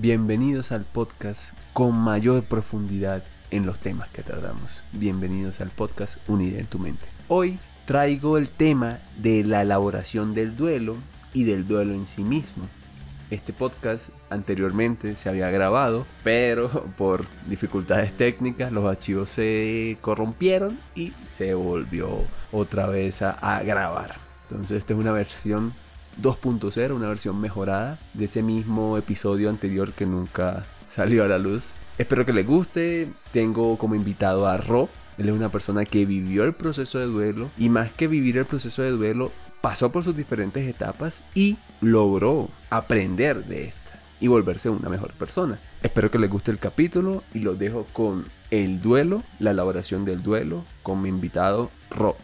Bienvenidos al podcast con mayor profundidad en los temas que tratamos. Bienvenidos al podcast Unida en tu mente. Hoy traigo el tema de la elaboración del duelo y del duelo en sí mismo. Este podcast anteriormente se había grabado, pero por dificultades técnicas los archivos se corrompieron y se volvió otra vez a, a grabar. Entonces esta es una versión 2.0, una versión mejorada de ese mismo episodio anterior que nunca salió a la luz. Espero que les guste. Tengo como invitado a Ro. Él es una persona que vivió el proceso de duelo y más que vivir el proceso de duelo, pasó por sus diferentes etapas y logró aprender de esta y volverse una mejor persona. Espero que les guste el capítulo y los dejo con el duelo, la elaboración del duelo, con mi invitado Ro.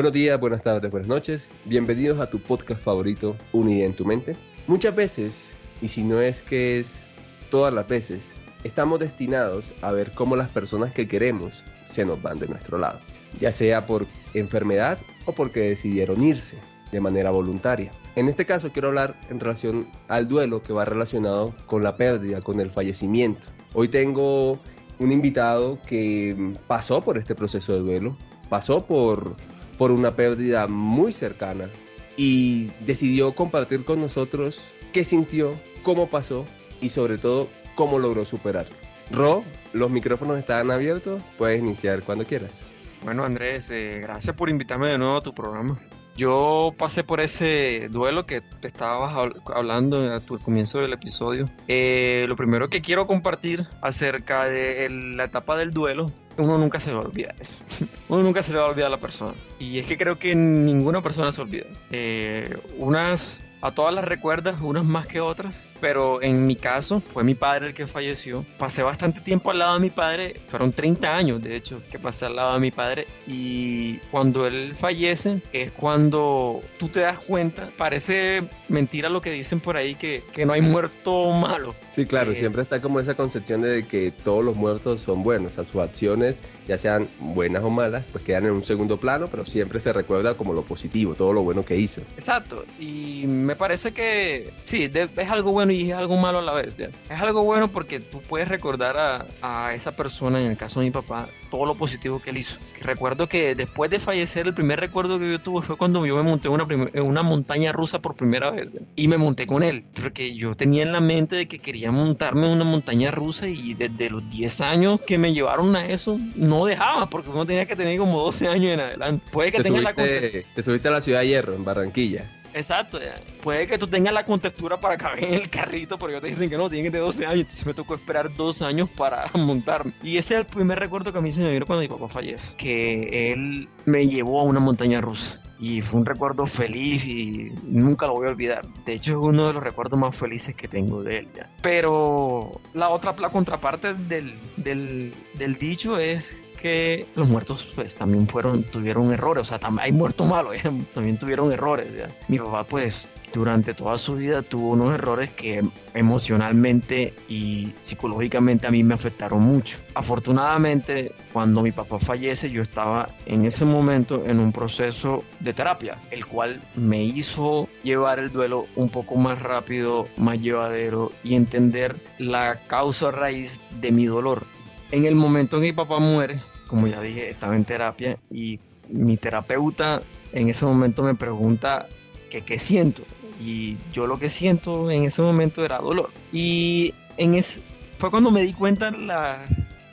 Buenos días, buenas tardes, buenas noches. Bienvenidos a tu podcast favorito, Unidad en tu mente. Muchas veces, y si no es que es todas las veces, estamos destinados a ver cómo las personas que queremos se nos van de nuestro lado, ya sea por enfermedad o porque decidieron irse de manera voluntaria. En este caso quiero hablar en relación al duelo que va relacionado con la pérdida, con el fallecimiento. Hoy tengo un invitado que pasó por este proceso de duelo, pasó por por una pérdida muy cercana y decidió compartir con nosotros qué sintió, cómo pasó y sobre todo cómo logró superarlo. Ro, los micrófonos están abiertos, puedes iniciar cuando quieras. Bueno Andrés, eh, gracias por invitarme de nuevo a tu programa. Yo pasé por ese duelo que te estabas hablando a tu comienzo del episodio. Eh, lo primero que quiero compartir acerca de la etapa del duelo uno nunca se le va a olvidar eso. Uno nunca se le va a olvidar a la persona. Y es que creo que ninguna persona se olvida. Eh, unas a todas las recuerdas, unas más que otras, pero en mi caso fue mi padre el que falleció. Pasé bastante tiempo al lado de mi padre, fueron 30 años de hecho que pasé al lado de mi padre y cuando él fallece es cuando tú te das cuenta, parece mentira lo que dicen por ahí que, que no hay muerto malo. Sí, claro, eh, siempre está como esa concepción de que todos los muertos son buenos, o sea, sus acciones, ya sean buenas o malas, pues quedan en un segundo plano, pero siempre se recuerda como lo positivo, todo lo bueno que hizo. Exacto, y me parece que sí, es algo bueno y es algo malo a la vez. Es algo bueno porque tú puedes recordar a, a, esa persona, en el caso de mi papá, todo lo positivo que él hizo. recuerdo que después de fallecer, el primer recuerdo que yo tuve fue cuando yo me monté en una, en una montaña rusa por primera vez. Y me monté con él, porque yo tenía en la mente de que quería montarme en una montaña rusa y desde los 10 años que me llevaron a eso, no dejaba, porque uno tenía que tener como 12 años en adelante. Puede que tenga la... Te subiste a la ciudad de Hierro, en Barranquilla. Exacto, puede que tú tengas la contextura para caber en el carrito, pero ellos te dicen que no, que tener 12 años, entonces me tocó esperar dos años para montarme. Y ese es el primer recuerdo que a mí se me vino cuando mi papá fallece, que él me llevó a una montaña rusa. Y fue un recuerdo feliz y nunca lo voy a olvidar. De hecho, es uno de los recuerdos más felices que tengo de él. Ya. Pero la otra la contraparte del, del, del dicho es que los muertos pues también fueron, tuvieron errores, o sea, hay muertos malos, ¿eh? también tuvieron errores. Mi papá pues durante toda su vida tuvo unos errores que emocionalmente y psicológicamente a mí me afectaron mucho. Afortunadamente, cuando mi papá fallece, yo estaba en ese momento en un proceso de terapia, el cual me hizo llevar el duelo un poco más rápido, más llevadero y entender la causa raíz de mi dolor. En el momento en que mi papá muere, como ya dije, estaba en terapia y mi terapeuta en ese momento me pregunta que qué siento. Y yo lo que siento en ese momento era dolor. Y en ese, fue cuando me di cuenta la,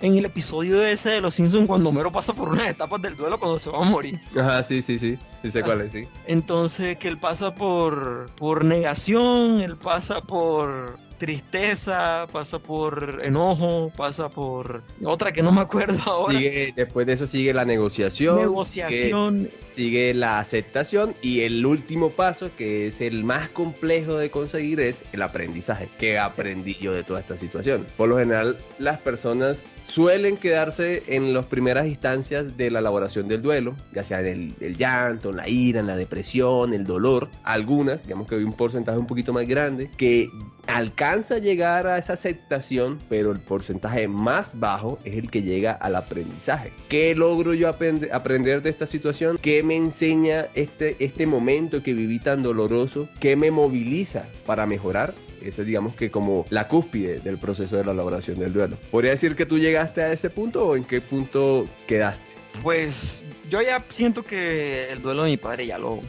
en el episodio ese de Los Simpsons cuando Homero pasa por unas etapas del duelo cuando se va a morir. Ajá, sí, sí, sí. Sí sé cuál es, sí. Entonces, que él pasa por, por negación, él pasa por tristeza, pasa por enojo, pasa por otra que no me acuerdo ahora. después de eso sigue la negociación. Negociación. Sigue, la aceptación y el último paso, que es el más complejo de conseguir, es el aprendizaje. ¿Qué aprendí yo de toda esta situación? Por lo general, las personas suelen quedarse en las primeras instancias de la elaboración del duelo, ya sea en el, llanto, en la ira, en la depresión, el dolor. Algunas, digamos que hay un porcentaje un poquito más grande, que alcanza a llegar a esa aceptación, pero el porcentaje más bajo es el que llega al aprendizaje. ¿Qué logro yo aprender de esta situación? ¿Qué me enseña este, este momento que viví tan doloroso? ¿Qué me moviliza para mejorar? Eso es, digamos que como la cúspide del proceso de la elaboración del duelo. ¿Podría decir que tú llegaste a ese punto o en qué punto quedaste? Pues yo ya siento que el duelo de mi padre ya lo,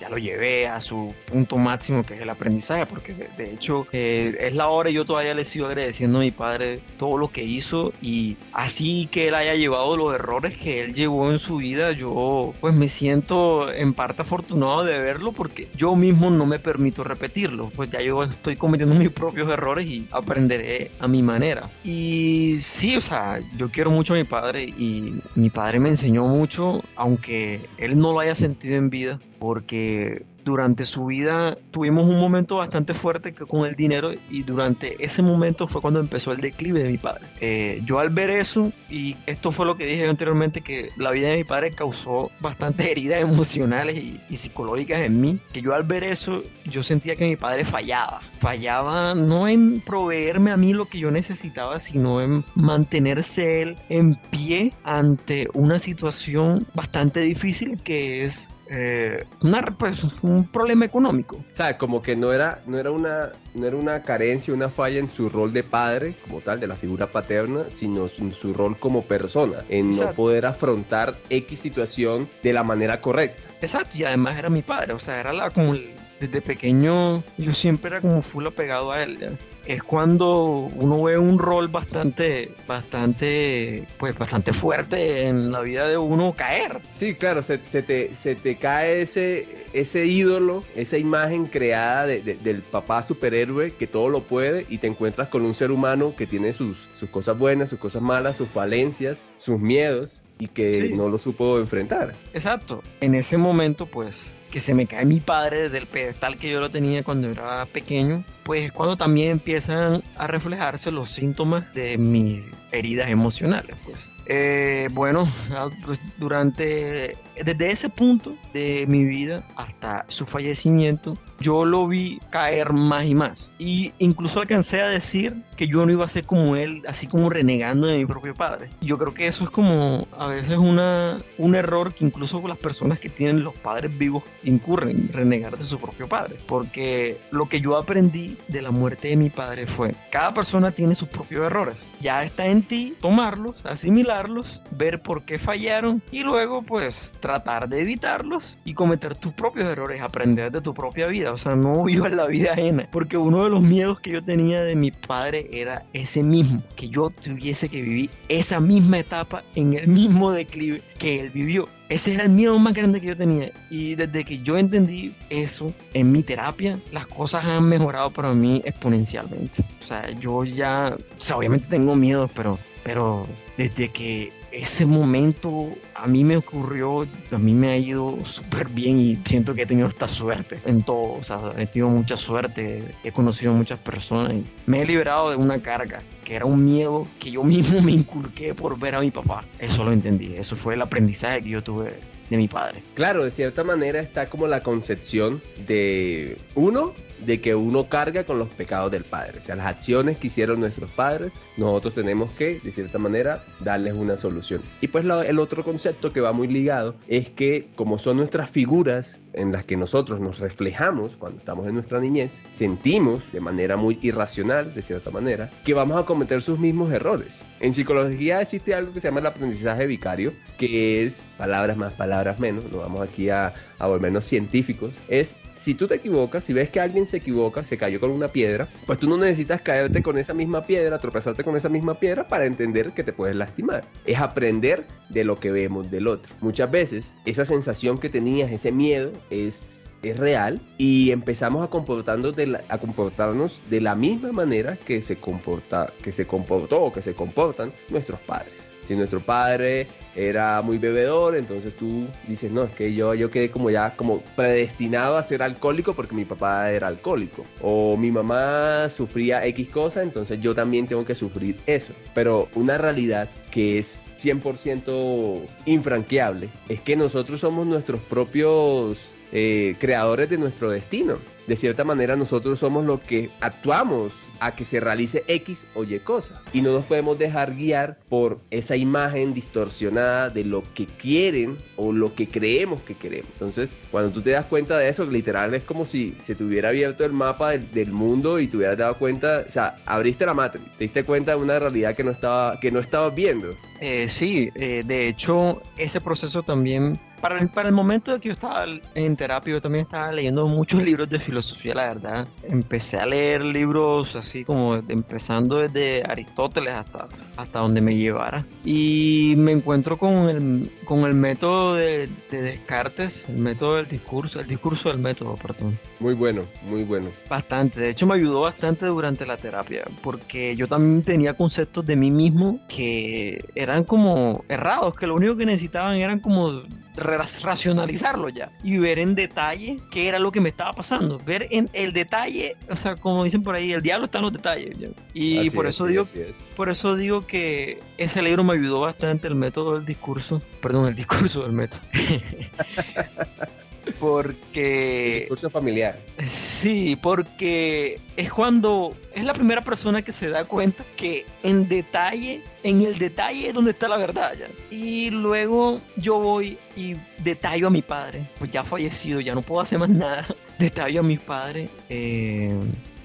ya lo llevé a su punto máximo que es el aprendizaje, porque de, hecho eh, es la hora y yo todavía le sigo agradeciendo a mi padre todo lo que hizo y así que él haya llevado los errores que él llevó en su vida, yo pues me siento en parte afortunado de verlo porque yo mismo no me permito repetirlo, pues ya yo estoy cometiendo mis propios errores y aprenderé a mi manera. Y sí, o sea, yo quiero mucho a mi padre y mi padre me enseñó mucho, aunque él no lo haya sentido en vida, porque durante su vida tuvimos un momento bastante fuerte con el dinero y durante ese momento fue cuando empezó el declive de mi padre. Eh, yo al ver eso, y esto fue lo que dije anteriormente, que la vida de mi padre causó bastantes heridas emocionales y, y psicológicas en mí, que yo al ver eso, yo sentía que mi padre fallaba. Fallaba no en proveerme a mí lo que yo necesitaba, sino en mantenerse él en pie ante una situación bastante difícil que es eh, una, pues, un problema económico. O sea, como que no era, no, era una, no era una carencia, una falla en su rol de padre, como tal, de la figura paterna, sino en su rol como persona, en no poder afrontar X situación de la manera correcta. Exacto, y además era mi padre, o sea, era la, como desde pequeño yo siempre era como full apegado a él es cuando uno ve un rol bastante, bastante, pues bastante fuerte en la vida de uno caer. Sí, claro, se, te, se te cae ese, ese ídolo, esa imagen creada del papá superhéroe que todo lo puede y te encuentras con un ser humano que tiene sus, sus cosas buenas, sus cosas malas, sus falencias, sus miedos y que no lo supo enfrentar. Exacto. En ese momento, pues, que se me cae mi padre desde el pedestal que yo lo tenía cuando era pequeño, pues es cuando también empiezan a reflejarse los síntomas de mis heridas emocionales, pues. Eh, bueno, pues durante, desde ese punto de mi vida hasta su fallecimiento, yo lo vi caer más y más. Y incluso alcancé a decir que yo no iba a ser como él, así como renegando de mi propio padre. Yo creo que eso es como a veces una, un error que incluso las personas que tienen los padres vivos incurren, renegar de su propio padre. Porque lo que yo aprendí de la muerte de mi padre fue, cada persona tiene sus propios errores. Ya está en ti tomarlos, asimilarlos, ver por qué fallaron y luego pues tratar de evitarlos y cometer tus propios errores, aprender de tu propia vida o sea, no viva la vida ajena, porque uno de los miedos que yo tenía de mi padre era ese mismo, que yo tuviese que vivir esa misma etapa en el mismo declive que él vivió. Ese era el miedo más grande que yo tenía. Y desde que yo entendí eso en mi terapia, las cosas han mejorado para mí exponencialmente. O sea, yo ya, o sea, obviamente tengo miedo, pero, pero desde que ese momento a mí me ocurrió, a mí me ha ido súper bien y siento que he tenido esta suerte en todo, o sea, he tenido mucha suerte, he conocido muchas personas y me he liberado de una carga que era un miedo que yo mismo me inculqué por ver a mi papá. Eso lo entendí, eso fue el aprendizaje que yo tuve de mi padre. Claro, de cierta manera está como la concepción de uno, de que uno carga con los pecados del padre. O sea, las acciones que hicieron nuestros padres, nosotros tenemos que, de cierta manera, darles una solución. Y pues el otro concepto que va muy ligado es que como son nuestras figuras en las que nosotros nos reflejamos cuando estamos en nuestra niñez, sentimos de manera muy irracional, de cierta manera, que vamos a cometer sus mismos errores. En psicología existe algo que se llama el aprendizaje vicario, que es palabras más, palabras menos, no vamos aquí a, a volvernos científicos, es si tú te equivocas, si ves que alguien se equivoca, se cayó con una piedra, pues tú no necesitas caerte con esa misma piedra, tropezarte con esa misma piedra para entender que te puedes lastimar. Es aprender de lo que vemos del otro. Muchas veces esa sensación que tenías, ese miedo, es es real y empezamos a comportarnos de la, a comportarnos de la misma manera que se comporta que se comportó o que se comportan nuestros padres. Si nuestro padre era muy bebedor, entonces tú dices, no, es que yo, yo quedé como ya como predestinado a ser alcohólico porque mi papá era alcohólico. O mi mamá sufría X cosa, entonces yo también tengo que sufrir eso. Pero una realidad que es 100% infranqueable es que nosotros somos nuestros propios eh, creadores de nuestro destino. De cierta manera nosotros somos los que actuamos a que se realice X o Y cosa. Y no nos podemos dejar guiar por esa imagen distorsionada de lo que quieren o lo que creemos que queremos. Entonces, cuando tú te das cuenta de eso, literal es como si se te hubiera abierto el mapa del, mundo y te hubieras dado cuenta, o sea, abriste la matriz, te diste cuenta de una realidad que no estaba que no estabas viendo. Eh, sí, eh, de hecho, ese proceso también, para el, para el momento de que yo estaba en terapia, yo también estaba leyendo muchos libros de filosofía, la verdad. Empecé a leer libros así como empezando desde Aristóteles hasta, hasta donde me llevara. Y me encuentro con el, con el método de, de Descartes, el método del discurso, el discurso del método, perdón. Muy bueno, muy bueno. Bastante, de hecho me ayudó bastante durante la terapia, porque yo también tenía conceptos de mí mismo que eran como errados, que lo único que necesitaban eran como racionalizarlo ya y ver en detalle qué era lo que me estaba pasando, ver en el detalle, o sea, como dicen por ahí, el diablo está en los detalles. ¿ya? Y Así por es, eso digo, es. por eso digo que ese libro me ayudó bastante el método del discurso, perdón, el discurso del método. El Porque discurso familiar. Sí, porque es cuando es la primera persona que se da cuenta que en detalle, en el detalle es donde está la verdad. ya. Y luego yo voy y detallo a mi padre, pues ya fallecido, ya no puedo hacer más nada. Detallo a mi padre eh,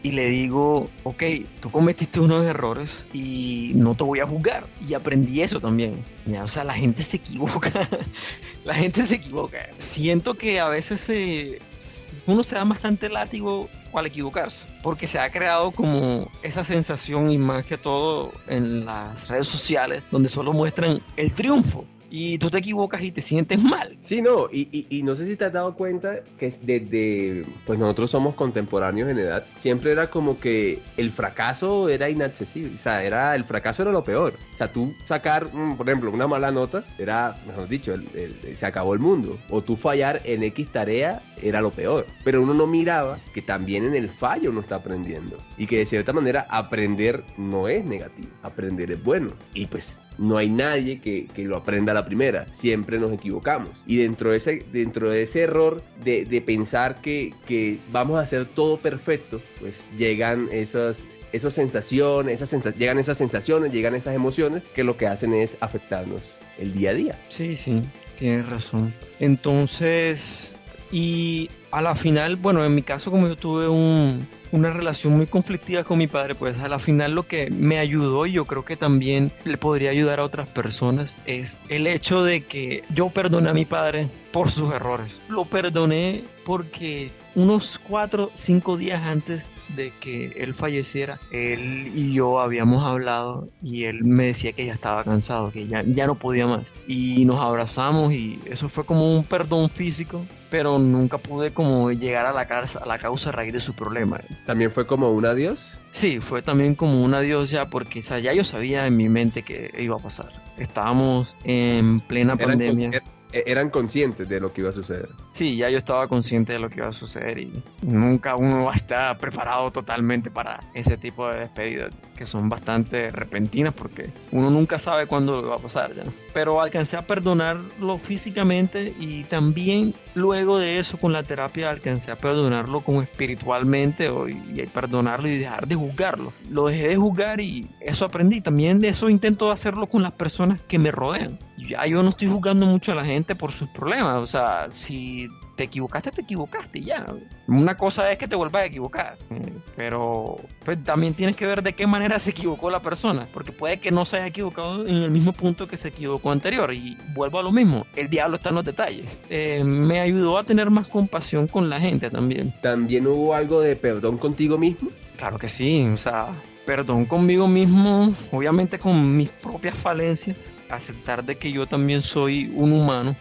y le digo, ok, tú cometiste unos errores y no te voy a juzgar. Y aprendí eso también. Ya, o sea, la gente se equivoca. la gente se equivoca. Siento que a veces uno se da bastante látigo al equivocarse, porque se ha creado como esa sensación y más que todo en las redes sociales, donde solo muestran el triunfo. Y tú te equivocas y te sientes mal. Sí, no, y, y- y no sé si te has dado cuenta que es desde, pues nosotros somos contemporáneos en edad, siempre era como que el fracaso era inaccesible, o sea, era, el fracaso era lo peor. O sea, tú sacar, mm, por ejemplo, una mala nota, era, mejor dicho, se acabó el mundo. O tú fallar en X tarea era lo peor. Pero uno no miraba que también en el fallo uno está aprendiendo. Y que de cierta manera aprender no es negativo, aprender es bueno. Y pues no hay nadie que, que lo aprenda a la primera. Siempre nos equivocamos. Y dentro de ese, dentro de ese error de, de pensar que, que vamos a hacer todo perfecto, pues llegan esas, sensaciones, esas sensa- llegan esas sensaciones, llegan esas emociones que lo que hacen es afectarnos el día a día. Sí, sí, tienes razón. Entonces, y a la final, bueno, en mi caso como yo tuve un- una relación muy conflictiva con mi padre, pues a la final lo que me ayudó y yo creo que también le podría ayudar a otras personas es el hecho de que yo perdoné a mi padre por sus errores. Lo perdoné porque unos cuatro, cinco días antes de que él falleciera, él y yo habíamos hablado y él me decía que ya estaba cansado, que ya, ya no podía más. Y nos abrazamos y eso fue como un perdón físico, pero nunca pude como llegar a la, causa, a la causa raíz de su problema. También fue como un adiós. Sí, fue también como un adiós ya, porque o sea, ya yo sabía en mi mente que iba a pasar. Estábamos en plena pandemia. con- eran conscientes de lo que iba a suceder. Sí, ya yo estaba consciente de lo que iba a suceder y nunca uno va a estar preparado totalmente para ese tipo de despedidas que son bastante repentinas porque uno nunca sabe cuándo va a pasar ya. Pero alcancé a perdonarlo físicamente y también luego de eso con la terapia alcancé a perdonarlo como espiritualmente y perdonarlo y dejar de juzgarlo. Lo dejé de juzgar y eso aprendí. También de eso intento hacerlo con las personas que me rodean. Ya yo no estoy juzgando mucho a la gente por sus problemas. O sea, si te equivocaste, te equivocaste ya. Una cosa es que te vuelvas a equivocar. eh, Pero pues, también tienes que ver de qué manera se equivocó la persona. Porque puede que no se haya equivocado en el mismo punto que se equivocó anterior. Y vuelvo a lo mismo. El diablo está en los detalles. Eh, me ayudó a tener más compasión con la gente también. También hubo algo de perdón contigo mismo. Claro que sí, o sea, perdón conmigo mismo, obviamente con mis propias falencias, aceptar de que yo también soy un humano,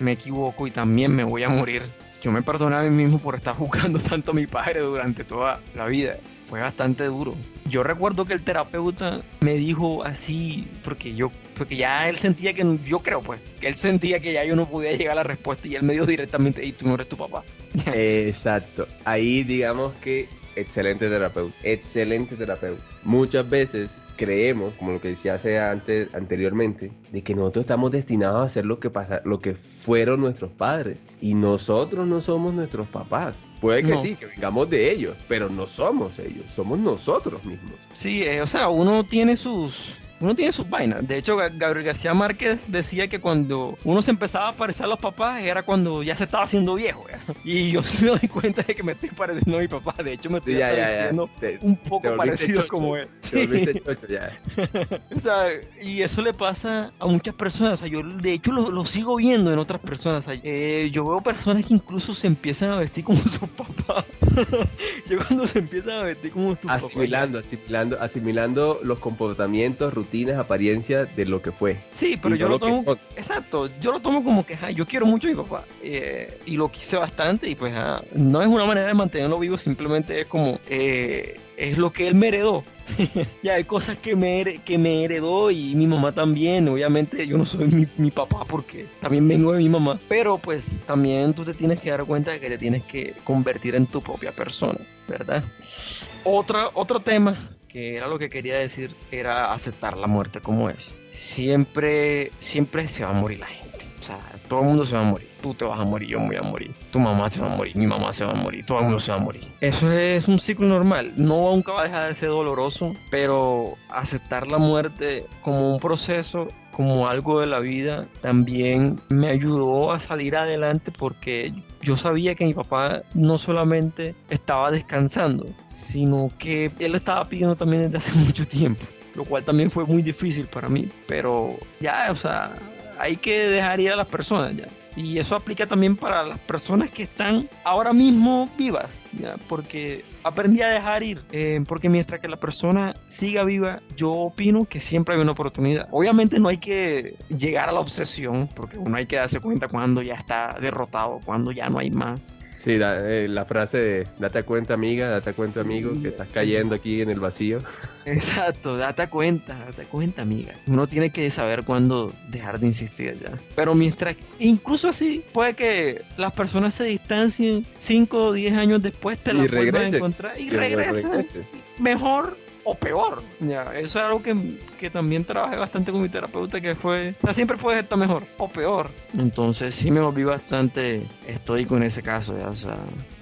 me equivoco y también me voy a morir. Yo me perdoné a mí mismo por estar juzgando tanto a mi padre durante toda la vida. Fue bastante duro. Yo recuerdo que el terapeuta me dijo así, porque yo, porque ya él sentía que, yo creo pues, que él sentía que ya yo no podía llegar a la respuesta y él me dijo directamente, y tú no eres tu papá. Exacto. Ahí digamos que excelente terapeuta, excelente terapeuta. Muchas veces creemos, como lo que decía hace antes, anteriormente, de que nosotros estamos destinados a hacer lo que pasa, lo que fueron nuestros padres y nosotros no somos nuestros papás. Puede que No. sí, que vengamos de ellos, pero no somos ellos, somos nosotros mismos. Sí, eh, o sea, uno tiene sus... Uno tiene sus vainas. De hecho, Ga- Gabriel García Márquez decía que cuando uno se empezaba a parecer a los papás era cuando ya se estaba haciendo viejo. ¿ya? Y yo me doy cuenta de que me estoy pareciendo a mi papá. De hecho, me estoy Sí, ya, ya, Te- un poco parecido chocho. como él. te Sí. volviste chocho ya. O sea, y eso le pasa a muchas personas. O sea, yo de hecho lo, lo sigo viendo en otras personas. O sea, eh, yo veo personas que incluso se empiezan a vestir como sus papás. yo cuando se empiezan a vestir como papás. Asimilando, asimilando, asimilando los comportamientos, rutinas, apariencias de lo que fue. Sí, pero yo lo tomo. Exacto, yo lo tomo como que ajá, yo quiero mucho a mi papá. eh, y lo quise bastante. Y pues ajá, no es una manera de mantenerlo vivo, simplemente es como. eh, es lo que él me heredó. ya hay cosas que me, que me heredó y mi mamá también. Obviamente yo no soy mi, mi papá porque también vengo de mi mamá. Pero pues también tú te tienes que dar cuenta de que te tienes que convertir en tu propia persona, ¿verdad? Otra, otro tema que era lo que quería decir era aceptar la muerte como es. Siempre, siempre se va a morir la gente. O sea, todo el mundo se va a morir. Tú te vas a morir, yo me voy a morir. Tu mamá se va a morir, mi mamá se va a morir, todo el mundo se va a morir. Eso es un ciclo normal. No nunca va a dejar de ser doloroso, pero aceptar la muerte como un proceso, como algo de la vida, también me ayudó a salir adelante porque yo sabía que mi papá no solamente estaba descansando, sino que él estaba pidiendo también desde hace mucho tiempo, lo cual también fue muy difícil para mí, pero ya, o sea, hay que dejar ir a las personas ya. Y eso aplica también para las personas que están ahora mismo vivas, porque aprendí a dejar ir, eh, porque mientras que la persona siga viva, yo opino que siempre hay una oportunidad. Obviamente no hay que llegar a la obsesión, porque uno hay que darse cuenta cuando ya está derrotado, cuando ya no hay más. Sí, da- eh, la frase de date cuenta amiga, date cuenta amigo, que estás cayendo aquí en el vacío. Exacto, date cuenta, date cuenta, amiga. Uno tiene que saber cuándo dejar de insistir ya. Pero mientras, incluso así, puede que las personas se distancien 5 o 10 años después, te Y las vuelvas a encontrar y Que regresan. regrese. Mejor o peor. Ya, eso es algo que, que también trabajé bastante con mi terapeuta, que fue, siempre puedes estar mejor o peor. Entonces sí me volví bastante estoico en ese caso, ya, o sea,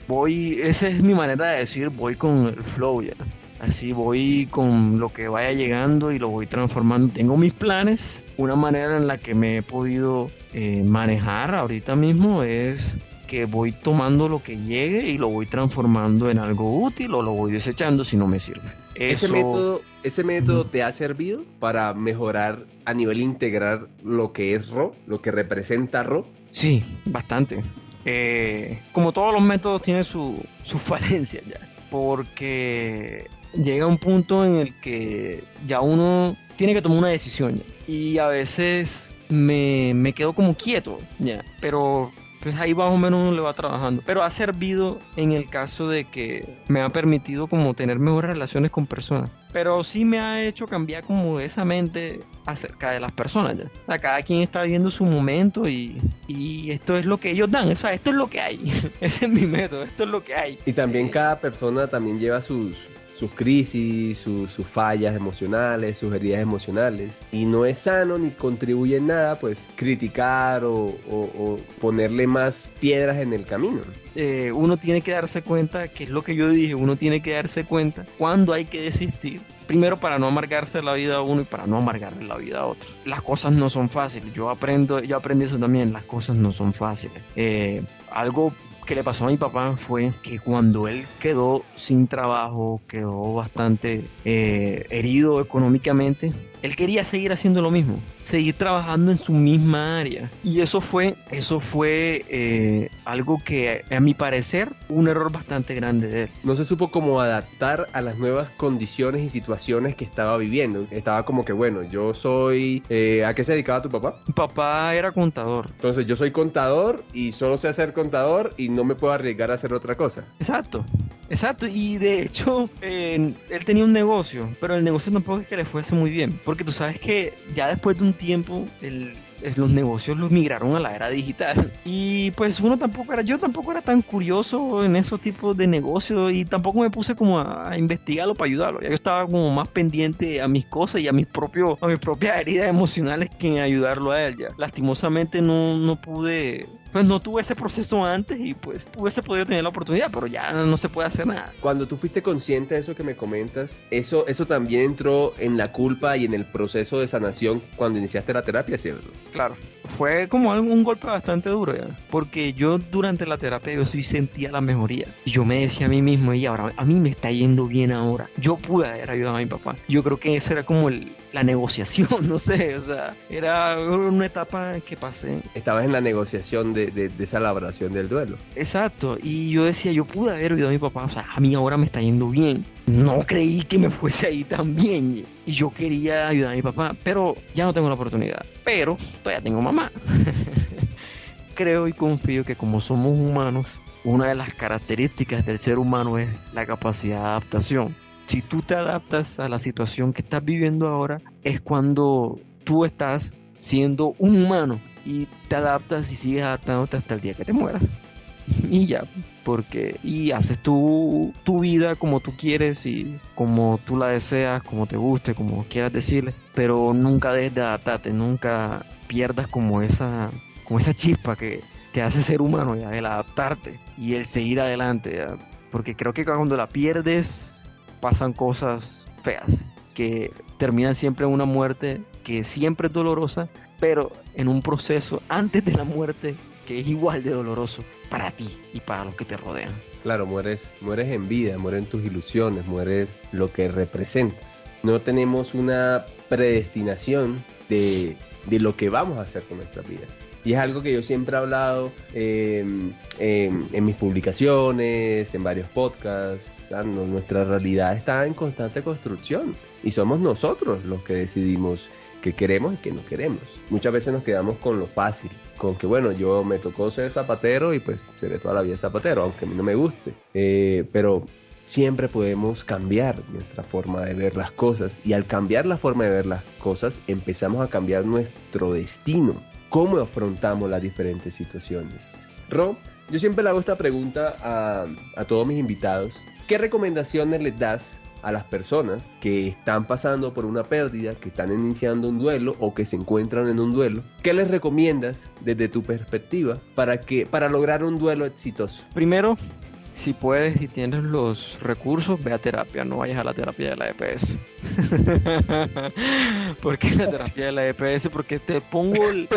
voy, esa es mi manera de decir, voy con el flow, ya. Así voy con lo que vaya llegando y lo voy transformando. Tengo mis planes. Una manera en la que me he podido eh, manejar ahorita mismo es que voy tomando lo que llegue y lo voy transformando en algo útil o lo voy desechando si no me sirve. Ese método, ese método te ha servido para mejorar a nivel integrar lo que es RO, lo que representa RO. Sí, bastante. Eh, como todos los métodos tiene su, su falencia ya. Porque llega un punto en el que ya uno tiene que tomar una decisión ya. Y a veces me, me quedo como quieto ya. Pero pues ahí más o menos uno le va trabajando. Pero ha servido en el caso de que me ha permitido como tener mejores relaciones con personas. Pero sí me ha hecho cambiar como esa mente acerca de las personas ya. O sea, cada quien está viviendo su momento y, y esto es lo que ellos dan. O sea, esto es lo que hay. Ese es mi método, esto es lo que hay. Y también cada persona también lleva sus, sus crisis, sus, sus fallas emocionales, sus heridas emocionales. Y no es sano ni contribuye en nada, pues, criticar o, o- o ponerle más piedras en el camino. eh, uno tiene que darse cuenta, que es lo que yo dije, uno tiene que darse cuenta cuando hay que desistir. Primero para no amargarse la vida a uno y para no amargarle la vida a otro. Las cosas no son fáciles. Yo aprendo, yo aprendí eso también. Las cosas no son fáciles. Eh, algo que le pasó a mi papá fue que cuando él quedó sin trabajo, quedó bastante eh, herido económicamente, él quería seguir haciendo lo mismo, seguir trabajando en su misma área. Y eso fue, eso fue eh, algo que a mi parecer un error bastante grande de él. No se supo cómo adaptar a las nuevas condiciones y situaciones que estaba viviendo. Estaba como que, bueno, yo soy... eh, ¿A qué se dedicaba tu papá? Papá era contador. Entonces yo soy contador y solo sé hacer contador y no me puedo arriesgar a hacer otra cosa. Exacto. Exacto, y de hecho, eh, él tenía un negocio, pero el negocio tampoco es que le fuese muy bien, porque tú sabes que ya después de un tiempo, el, los negocios los migraron a la era digital. Y pues uno tampoco era, yo tampoco era tan curioso en esos tipos de negocios y tampoco me puse como a, investigarlo para ayudarlo. Ya yo estaba como más pendiente a mis cosas y a mis propios, a mis propias heridas emocionales que en ayudarlo a él. Ya. Lastimosamente no, no pude pues no tuve ese proceso antes y pues hubiese podido tener la oportunidad, pero ya no se puede hacer nada. Cuando tú fuiste consciente de eso que me comentas, eso, eso también entró en la culpa y en el proceso de sanación cuando iniciaste la terapia, ¿cierto? Claro, fue como un golpe bastante duro ya, porque yo durante la terapia yo sí sentía la mejoría. Y yo me decía a mí mismo, y ahora a mí me está yendo bien ahora. Yo pude haber ayudado a mi papá. Yo creo que ese era como el, la negociación, no sé, o sea, era una etapa que pasé. Estabas en la negociación de, de, esa elaboración del duelo. Exacto, y yo decía, yo pude haber ayudado a mi papá, o sea, a mí ahora me está yendo bien. No creí que me fuese ahí tan bien y yo quería ayudar a mi papá, pero ya no tengo la oportunidad. Pero todavía tengo mamá. Creo y confío que como somos humanos, una de las características del ser humano es la capacidad de adaptación si tú te adaptas a la situación que estás viviendo ahora, es cuando tú estás siendo un humano y te adaptas y sigues adaptándote hasta el día que te mueras. y ya, porque y haces tu, tu vida como tú quieres y como tú la deseas, como te guste, como quieras decirle, pero nunca dejes de adaptarte, nunca pierdas como esa, como esa chispa que te hace ser humano, ya, el adaptarte y el seguir adelante, porque creo que cuando la pierdes pasan cosas feas que terminan siempre en una muerte que siempre es dolorosa, pero en un proceso antes de la muerte que es igual de doloroso para ti y para los que te rodean. Claro, mueres, mueres en vida, mueres en tus ilusiones, mueres lo que representas. No tenemos una predestinación de, de lo que vamos a hacer con nuestras vidas. Y es algo que yo siempre he hablado em, en mis publicaciones, en varios podcasts, nuestra realidad está en constante construcción y somos nosotros los que decidimos qué queremos y qué no queremos. Muchas veces nos quedamos con lo fácil, con que bueno, yo me tocó ser zapatero y pues seré toda la vida zapatero, aunque a mí no me guste. Eh, pero siempre podemos cambiar nuestra forma de ver las cosas y al cambiar la forma de ver las cosas empezamos a cambiar nuestro destino, cómo afrontamos las diferentes situaciones. Ro, yo siempre le hago esta pregunta a, a todos mis invitados ¿Qué recomendaciones les das a las personas que están pasando por una pérdida, que están iniciando un duelo o que se encuentran en un duelo? ¿Qué les recomiendas desde tu perspectiva para que para lograr un duelo exitoso? Primero, si puedes y tienes los recursos, ve a terapia, no vayas a la terapia de la EPS. porque la terapia de la EPS, porque te pongo el,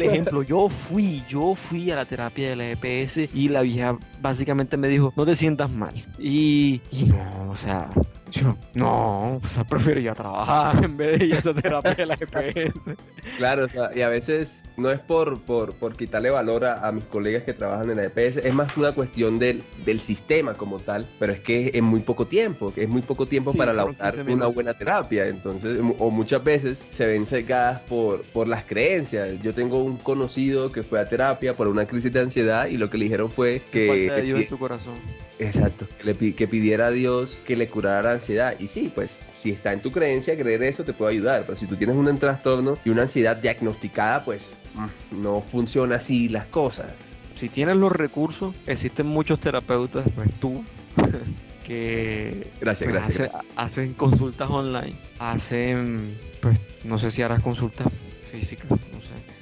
ejemplo, yo fui, yo fui a la terapia de la EPS y la vieja básicamente me dijo, no te sientas mal. Y no, o sea, yo, no, o sea, prefiero ir a trabajar en vez de ir a esa terapia de la EPS. Claro, o sea, y a veces no es por, por, por quitarle valor a, mis colegas que trabajan en la EPS, es más una cuestión del, del sistema como tal, pero es que es muy poco tiempo, que es muy poco tiempo para lograr una buena terapia, entonces, o muchas veces se ven secadas por, por las creencias. Yo tengo un conocido que fue a terapia por una crisis de ansiedad y lo que le dijeron fue que... Falta de Dios en tu corazón. Exacto, que, le, que pidiera a Dios que le curara ansiedad. Y sí, pues si está en tu creencia, creer eso te puede ayudar. Pero si tú tienes un trastorno y una ansiedad diagnosticada, pues mm, no funciona así las cosas. Si tienes los recursos, existen muchos terapeutas, pues tú, que gracias, pues, gracias, gracias. hacen consultas online, hacen, pues no sé si harás consultas físicas.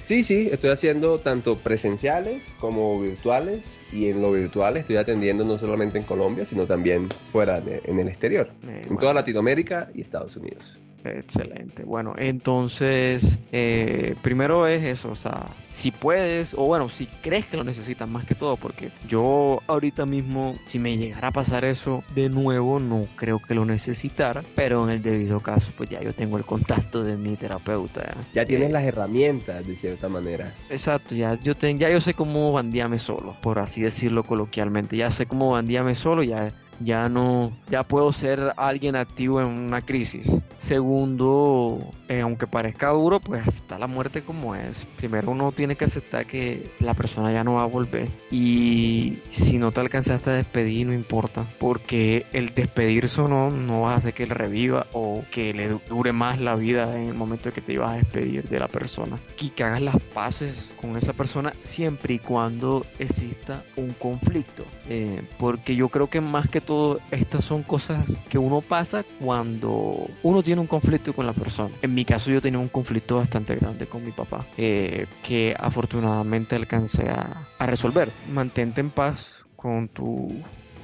Sí, sí, estoy haciendo tanto presenciales como virtuales y en lo virtual estoy atendiendo no solamente en Colombia, sino también fuera en el exterior, eh, en toda Latinoamérica y Estados Unidos. Excelente. Bueno, entonces, eh, primero es eso, o sea, si puedes, o bueno, si crees que lo necesitas más que todo, porque yo ahorita mismo, si me llegara a pasar eso de nuevo, no creo que lo necesitara, pero en el debido caso, pues ya yo tengo el contacto de mi terapeuta. Ya, tienes eh, las herramientas, de cierta manera. Exacto, ya yo, ya yo sé cómo bandearme solo, por así decirlo coloquialmente, ya sé cómo bandearme solo, ya ya no, ya puedo ser alguien activo en una crisis. Segundo, eh, aunque parezca duro, pues aceptar la muerte como es. Primero uno tiene que aceptar que la persona ya no va a volver. Y si no te alcanzaste a despedir, no importa. Porque el despedirse o no, no va a hacer que él reviva o que le dure más la vida en el momento que te ibas a despedir de la persona. Y que hagas las paces con esa persona siempre y cuando exista un conflicto. Eh, porque yo creo que más que todo, estas son cosas que uno pasa cuando uno tiene un conflicto con la persona. En mi caso yo tenía un conflicto bastante grande con mi papá, eh, que afortunadamente alcancé a, resolver. Mantente en paz con tu,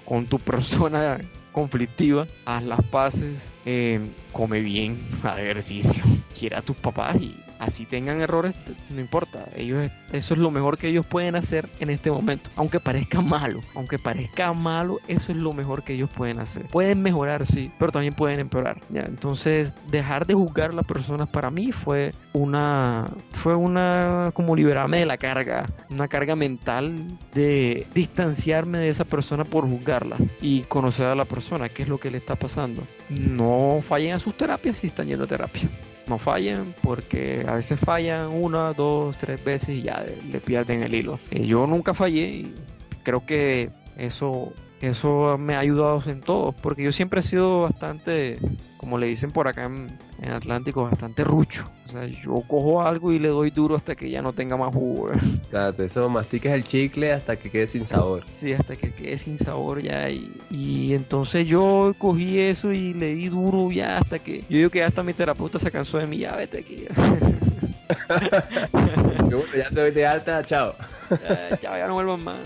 con tu persona conflictiva, haz las paces, eh, come bien, haz ejercicio, quiera a tus papás y así tengan errores, no importa. Ellos, eso es lo mejor que ellos pueden hacer en este momento. Aunque parezca malo, aunque parezca malo, eso es lo mejor que ellos pueden hacer. Pueden mejorar, sí, pero también pueden empeorar. ¿ya? Entonces, dejar de juzgar a las personas para mí fue una, fue una, como liberarme de la carga, una carga mental de distanciarme de esa persona por juzgarla y conocer a la persona, qué es lo que le está pasando. No fallen a sus terapias si están yendo a terapia no fallen porque a veces fallan una, dos, tres veces y ya le pierden el hilo. Eh, yo nunca fallé y creo que eso, eso me ha ayudado en todo porque yo siempre he sido bastante, como le dicen por acá en, en Atlántico, bastante rucho. O sea, yo cojo algo y le doy duro hasta que ya no tenga más jugo. Claro, eso masticas el chicle hasta que quede sin sabor. Sí, hasta que quede sin sabor ya. Y, y entonces yo cogí eso y le di duro ya hasta que. Yo digo que hasta mi terapeuta se cansó de mí. Ya vete aquí. bueno, ya te voy de alta, chao. ya, ya, ya no vuelvo más.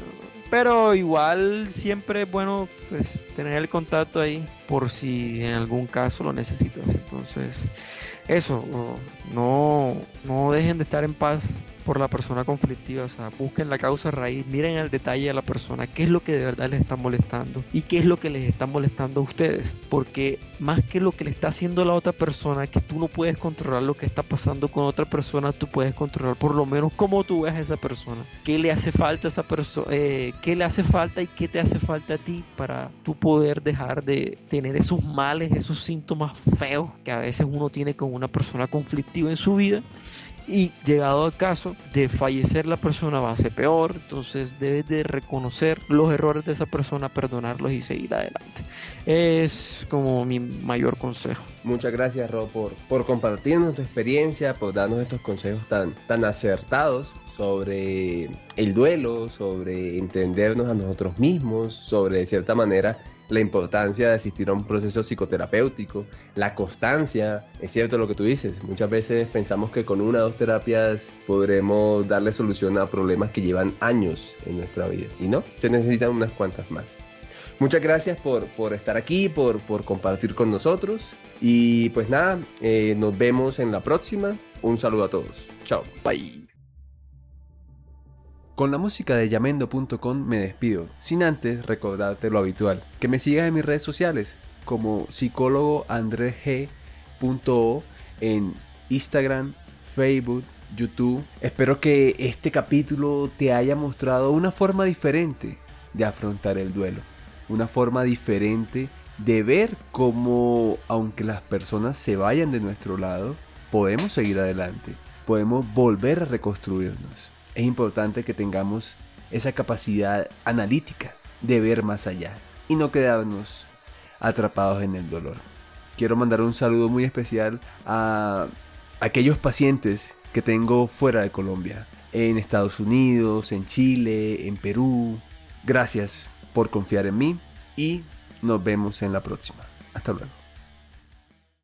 Pero igual siempre es bueno pues, tener el contacto ahí por si en algún caso lo necesitas. Entonces, eso, no, no dejen de estar en paz por la persona conflictiva, o sea, busquen la causa raíz, miren al detalle a la persona, qué es lo que de verdad les está molestando y qué es lo que les está molestando a ustedes, porque más que lo que le está haciendo la otra persona, que tú no puedes controlar lo que está pasando con otra persona, tú puedes controlar por lo menos cómo tú ves a esa persona, qué le hace falta a esa persona, eh, qué le hace falta y qué te hace falta a ti para tú poder dejar de tener esos males, esos síntomas feos que a veces uno tiene con una persona conflictiva en su vida y llegado al caso de fallecer la persona va a ser peor, entonces debes de reconocer los errores de esa persona, perdonarlos y seguir adelante. Es como mi mayor consejo. Muchas gracias Rob por, por compartirnos tu experiencia, por darnos estos consejos tan, tan acertados sobre el duelo, sobre entendernos a nosotros mismos, sobre de cierta manera la importancia de asistir a un proceso psicoterapéutico, la constancia, es cierto lo que tú dices, muchas veces pensamos que con una o dos terapias podremos darle solución a problemas que llevan años en nuestra vida y no, se necesitan unas cuantas más. Muchas gracias por, por estar aquí, por, por compartir con nosotros y pues nada, eh, nos vemos en la próxima. Un saludo a todos. Chao. Bye. Con la música de yamendo.com me despido, sin antes recordarte lo habitual, que me sigas en mis redes sociales como psicólogo en Instagram, Facebook, YouTube. Espero que este capítulo te haya mostrado una forma diferente de afrontar el duelo, una forma diferente de ver cómo aunque las personas se vayan de nuestro lado, podemos seguir adelante, podemos volver a reconstruirnos es importante que tengamos esa capacidad analítica de ver más allá y no quedarnos atrapados en el dolor. Quiero mandar un saludo muy especial a aquellos pacientes que tengo fuera de Colombia, en Estados Unidos, en Chile, en Perú. Gracias por confiar en mí y nos vemos en la próxima. Hasta luego.